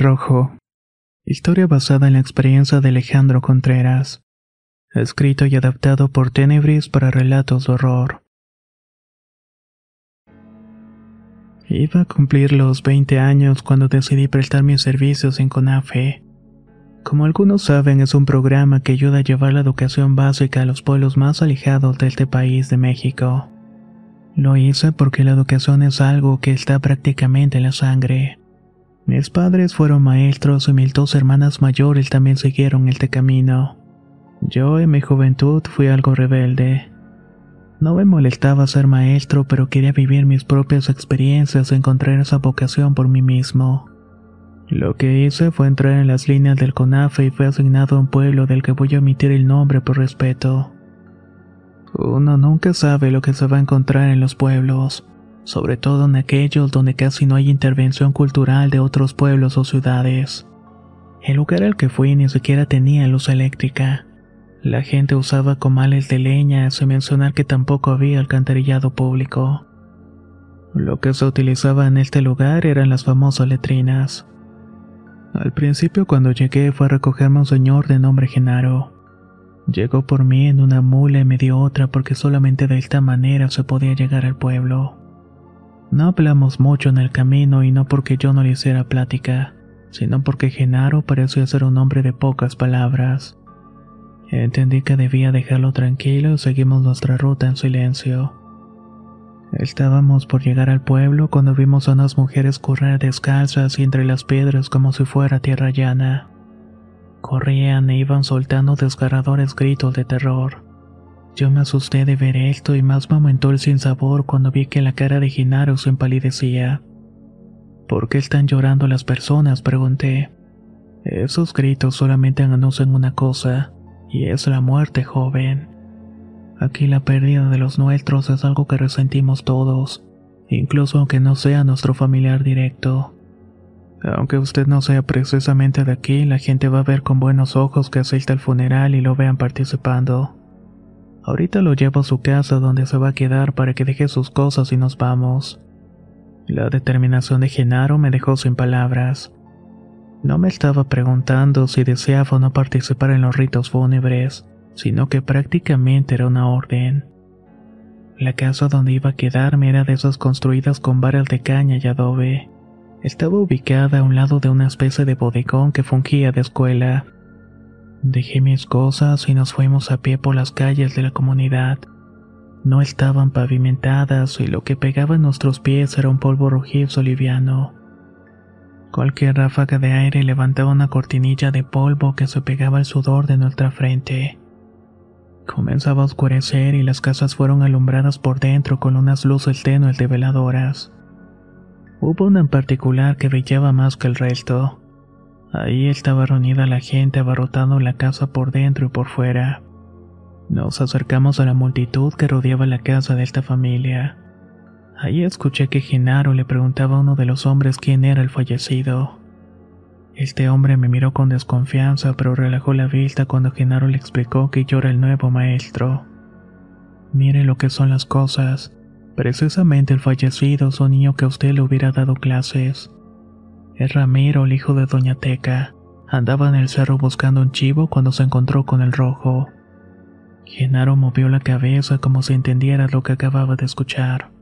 Rojo. Historia basada en la experiencia de Alejandro Contreras. Escrito y adaptado por Tenebris para relatos de horror. Iba a cumplir los 20 años cuando decidí prestar mis servicios en CONAFE. Como algunos saben, es un programa que ayuda a llevar la educación básica a los pueblos más alejados de este país de México. Lo hice porque la educación es algo que está prácticamente en la sangre. Mis padres fueron maestros y mis dos hermanas mayores también siguieron este camino. Yo en mi juventud fui algo rebelde. No me molestaba ser maestro, pero quería vivir mis propias experiencias y encontrar esa vocación por mí mismo. Lo que hice fue entrar en las líneas del CONAFE y fui asignado a un pueblo del que voy a omitir el nombre por respeto. Uno nunca sabe lo que se va a encontrar en los pueblos sobre todo en aquellos donde casi no hay intervención cultural de otros pueblos o ciudades. El lugar al que fui ni siquiera tenía luz eléctrica. La gente usaba comales de leña, sin mencionar que tampoco había alcantarillado público. Lo que se utilizaba en este lugar eran las famosas letrinas. Al principio cuando llegué fue a recogerme un señor de nombre Genaro. Llegó por mí en una mula y me dio otra porque solamente de esta manera se podía llegar al pueblo. No hablamos mucho en el camino y no porque yo no le hiciera plática, sino porque Genaro parecía ser un hombre de pocas palabras. Entendí que debía dejarlo tranquilo y seguimos nuestra ruta en silencio. Estábamos por llegar al pueblo cuando vimos a unas mujeres correr descalzas y entre las piedras como si fuera tierra llana. Corrían e iban soltando desgarradores gritos de terror. Yo me asusté de ver esto y más me aumentó el sinsabor cuando vi que la cara de Genaro se empalidecía. ¿Por qué están llorando las personas? pregunté. Esos gritos solamente anuncian una cosa, y es la muerte, joven. Aquí la pérdida de los nuestros es algo que resentimos todos, incluso aunque no sea nuestro familiar directo. Aunque usted no sea precisamente de aquí, la gente va a ver con buenos ojos que asista al funeral y lo vean participando. Ahorita lo llevo a su casa donde se va a quedar para que deje sus cosas y nos vamos. La determinación de Genaro me dejó sin palabras. No me estaba preguntando si deseaba o no participar en los ritos fúnebres, sino que prácticamente era una orden. La casa donde iba a quedarme era de esas construidas con varas de caña y adobe. Estaba ubicada a un lado de una especie de bodegón que fungía de escuela. Dejé mis cosas y nos fuimos a pie por las calles de la comunidad. No estaban pavimentadas y lo que pegaba en nuestros pies era un polvo rojizo liviano. Cualquier ráfaga de aire levantaba una cortinilla de polvo que se pegaba al sudor de nuestra frente. Comenzaba a oscurecer y las casas fueron alumbradas por dentro con unas luces tenues de veladoras. Hubo una en particular que brillaba más que el resto. Ahí estaba reunida la gente abarrotando la casa por dentro y por fuera. Nos acercamos a la multitud que rodeaba la casa de esta familia. Ahí escuché que Genaro le preguntaba a uno de los hombres quién era el fallecido. Este hombre me miró con desconfianza, pero relajó la vista cuando Genaro le explicó que yo era el nuevo maestro. Mire lo que son las cosas. Precisamente el fallecido es un niño que a usted le hubiera dado clases. Es Ramiro, el hijo de Doña Teca. Andaba en el cerro buscando un chivo cuando se encontró con el rojo. Genaro movió la cabeza como si entendiera lo que acababa de escuchar,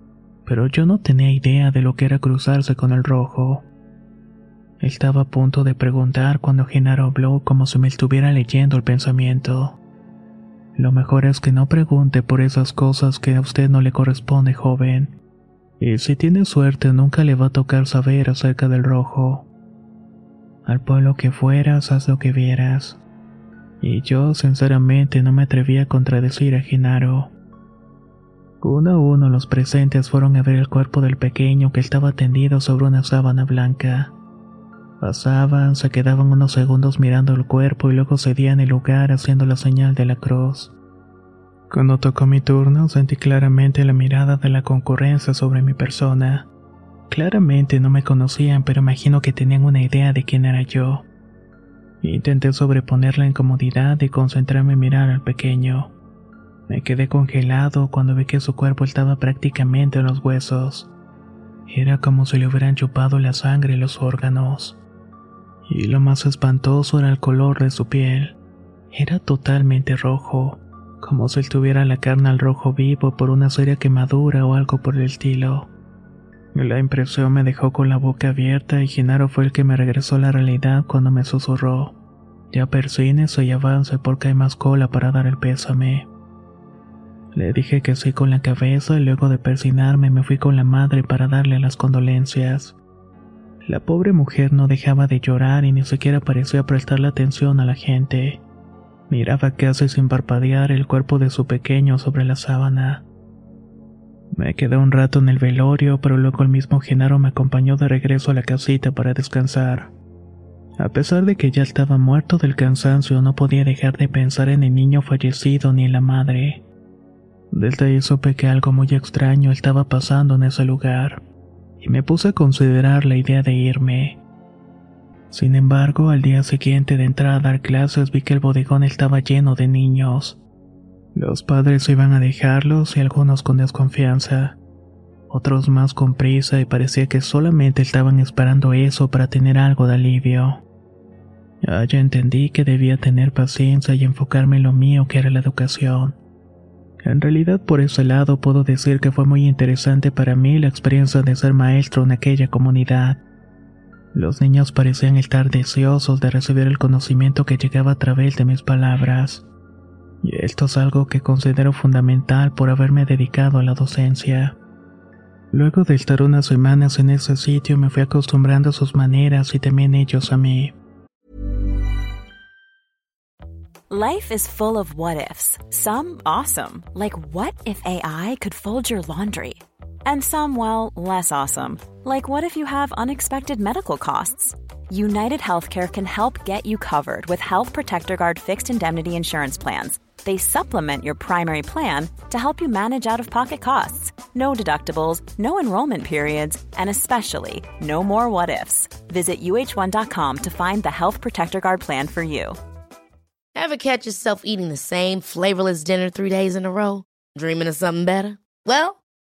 pero yo no tenía idea de lo que era cruzarse con el rojo. Estaba a punto de preguntar cuando Genaro habló como si me estuviera leyendo el pensamiento. Lo mejor es que no pregunte por esas cosas que a usted no le corresponde, joven. Y si tiene suerte, nunca le va a tocar saber acerca del rojo. Al pueblo que fueras, haz lo que vieras. Y yo, sinceramente, no me atreví a contradecir a Genaro. Uno a uno los presentes fueron a ver el cuerpo del pequeño que estaba tendido sobre una sábana blanca. Pasaban, se quedaban unos segundos mirando el cuerpo y luego cedían el lugar haciendo la señal de la cruz. Cuando tocó mi turno, sentí claramente la mirada de la concurrencia sobre mi persona. Claramente no me conocían, pero imagino que tenían una idea de quién era yo. Intenté sobreponer la incomodidad y concentrarme en mirar al pequeño. Me quedé congelado cuando vi que su cuerpo estaba prácticamente en los huesos. Era como si le hubieran chupado la sangre y los órganos. Y lo más espantoso era el color de su piel. Era totalmente rojo, como si él tuviera la carne al rojo vivo por una seria quemadura o algo por el estilo. La impresión me dejó con la boca abierta y Genaro fue el que me regresó a la realidad cuando me susurró. Ya persínese y avance porque hay más cola para dar el pésame. Le dije que sí con la cabeza y luego de persinarme me fui con la madre para darle las condolencias. La pobre mujer no dejaba de llorar y ni siquiera parecía prestarle atención a la gente. Miraba casi sin parpadear el cuerpo de su pequeño sobre la sábana. Me quedé un rato en el velorio, pero luego el mismo Genaro me acompañó de regreso a la casita para descansar. A pesar de que ya estaba muerto del cansancio, no podía dejar de pensar en el niño fallecido ni en la madre. Desde ahí supe que algo muy extraño estaba pasando en ese lugar, y me puse a considerar la idea de irme. Sin embargo, al día siguiente de entrar a dar clases vi que el bodegón estaba lleno de niños. Los padres iban a dejarlos y algunos con desconfianza, otros más con prisa y parecía que solamente estaban esperando eso para tener algo de alivio. Ya entendí que debía tener paciencia y enfocarme en lo mío que era la educación. En realidad por ese lado puedo decir que fue muy interesante para mí la experiencia de ser maestro en aquella comunidad. Los niños parecían estar deseosos de recibir el conocimiento que llegaba a través de mis palabras. Y esto es algo que considero fundamental por haberme dedicado a la docencia. Luego de estar unas semanas en ese sitio me fui acostumbrando a sus maneras y también ellos a mí. Life is full of what ifs. Some awesome, like what if AI could fold your laundry? And some, well, less awesome, like what if you have unexpected medical costs? United Healthcare can help get you covered with Health Protector Guard fixed indemnity insurance plans they supplement your primary plan to help you manage out of pocket costs. No deductibles, no enrollment periods, and especially no more what ifs. Visit uh1.com to find the Health Protector Guard plan for you. Ever catch yourself eating the same flavorless dinner three days in a row? Dreaming of something better? Well,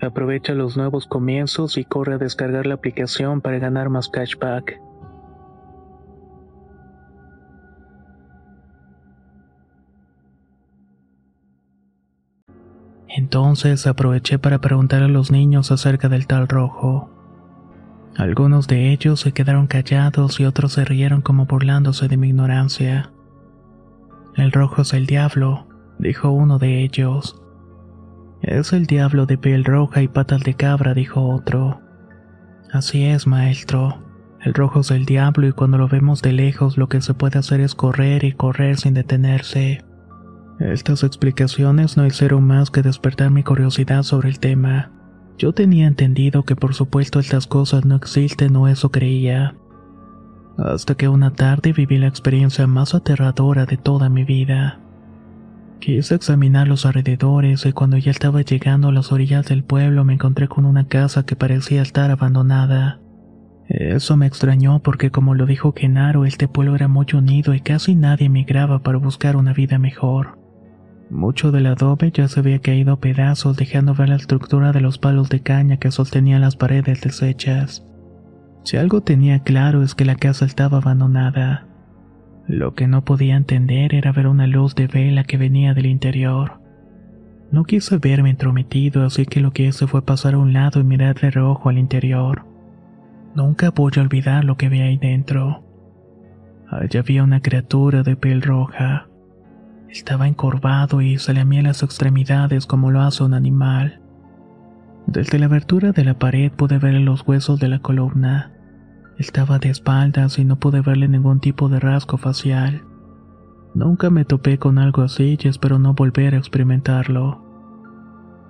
Aprovecha los nuevos comienzos y corre a descargar la aplicación para ganar más cashback. Entonces aproveché para preguntar a los niños acerca del tal rojo. Algunos de ellos se quedaron callados y otros se rieron como burlándose de mi ignorancia. El rojo es el diablo, dijo uno de ellos. Es el diablo de piel roja y patas de cabra, dijo otro. Así es, maestro. El rojo es el diablo y cuando lo vemos de lejos lo que se puede hacer es correr y correr sin detenerse. Estas explicaciones no hicieron más que despertar mi curiosidad sobre el tema. Yo tenía entendido que por supuesto estas cosas no existen o eso creía. Hasta que una tarde viví la experiencia más aterradora de toda mi vida. Quise examinar los alrededores y cuando ya estaba llegando a las orillas del pueblo me encontré con una casa que parecía estar abandonada. Eso me extrañó porque como lo dijo Genaro, este pueblo era muy unido y casi nadie emigraba para buscar una vida mejor. Mucho del adobe ya se había caído a pedazos dejando ver la estructura de los palos de caña que sostenían las paredes deshechas. Si algo tenía claro es que la casa estaba abandonada. Lo que no podía entender era ver una luz de vela que venía del interior. No quise verme entrometido, así que lo que hice fue pasar a un lado y mirar de reojo al interior. Nunca voy a olvidar lo que vi ahí dentro. Allá había una criatura de piel roja. Estaba encorvado y se lamía las extremidades como lo hace un animal. Desde la abertura de la pared pude ver los huesos de la columna. Estaba de espaldas y no pude verle ningún tipo de rasgo facial. Nunca me topé con algo así y espero no volver a experimentarlo.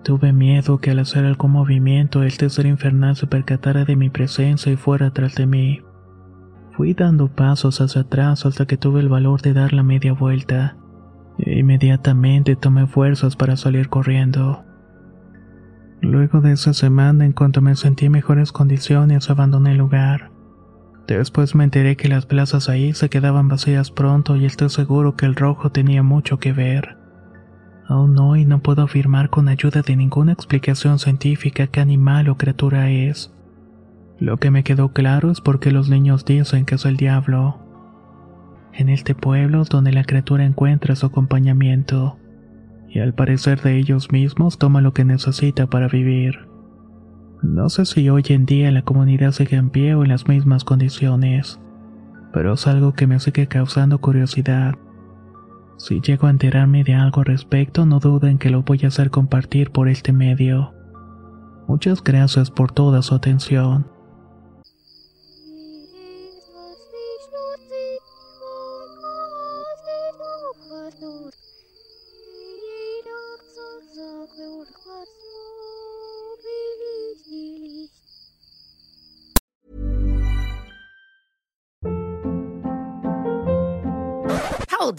Tuve miedo que al hacer algún movimiento este ser infernal se percatara de mi presencia y fuera tras de mí. Fui dando pasos hacia atrás hasta que tuve el valor de dar la media vuelta. Inmediatamente tomé fuerzas para salir corriendo. Luego de esa semana, en cuanto me sentí en mejores condiciones, abandoné el lugar. Después me enteré que las plazas ahí se quedaban vacías pronto y estoy seguro que el rojo tenía mucho que ver. Aún hoy no puedo afirmar con ayuda de ninguna explicación científica qué animal o criatura es. Lo que me quedó claro es porque los niños dicen que es el diablo en este pueblo donde la criatura encuentra su acompañamiento, y al parecer de ellos mismos toma lo que necesita para vivir. No sé si hoy en día la comunidad sigue en pie o en las mismas condiciones, pero es algo que me sigue causando curiosidad. Si llego a enterarme de algo al respecto, no duden que lo voy a hacer compartir por este medio. Muchas gracias por toda su atención.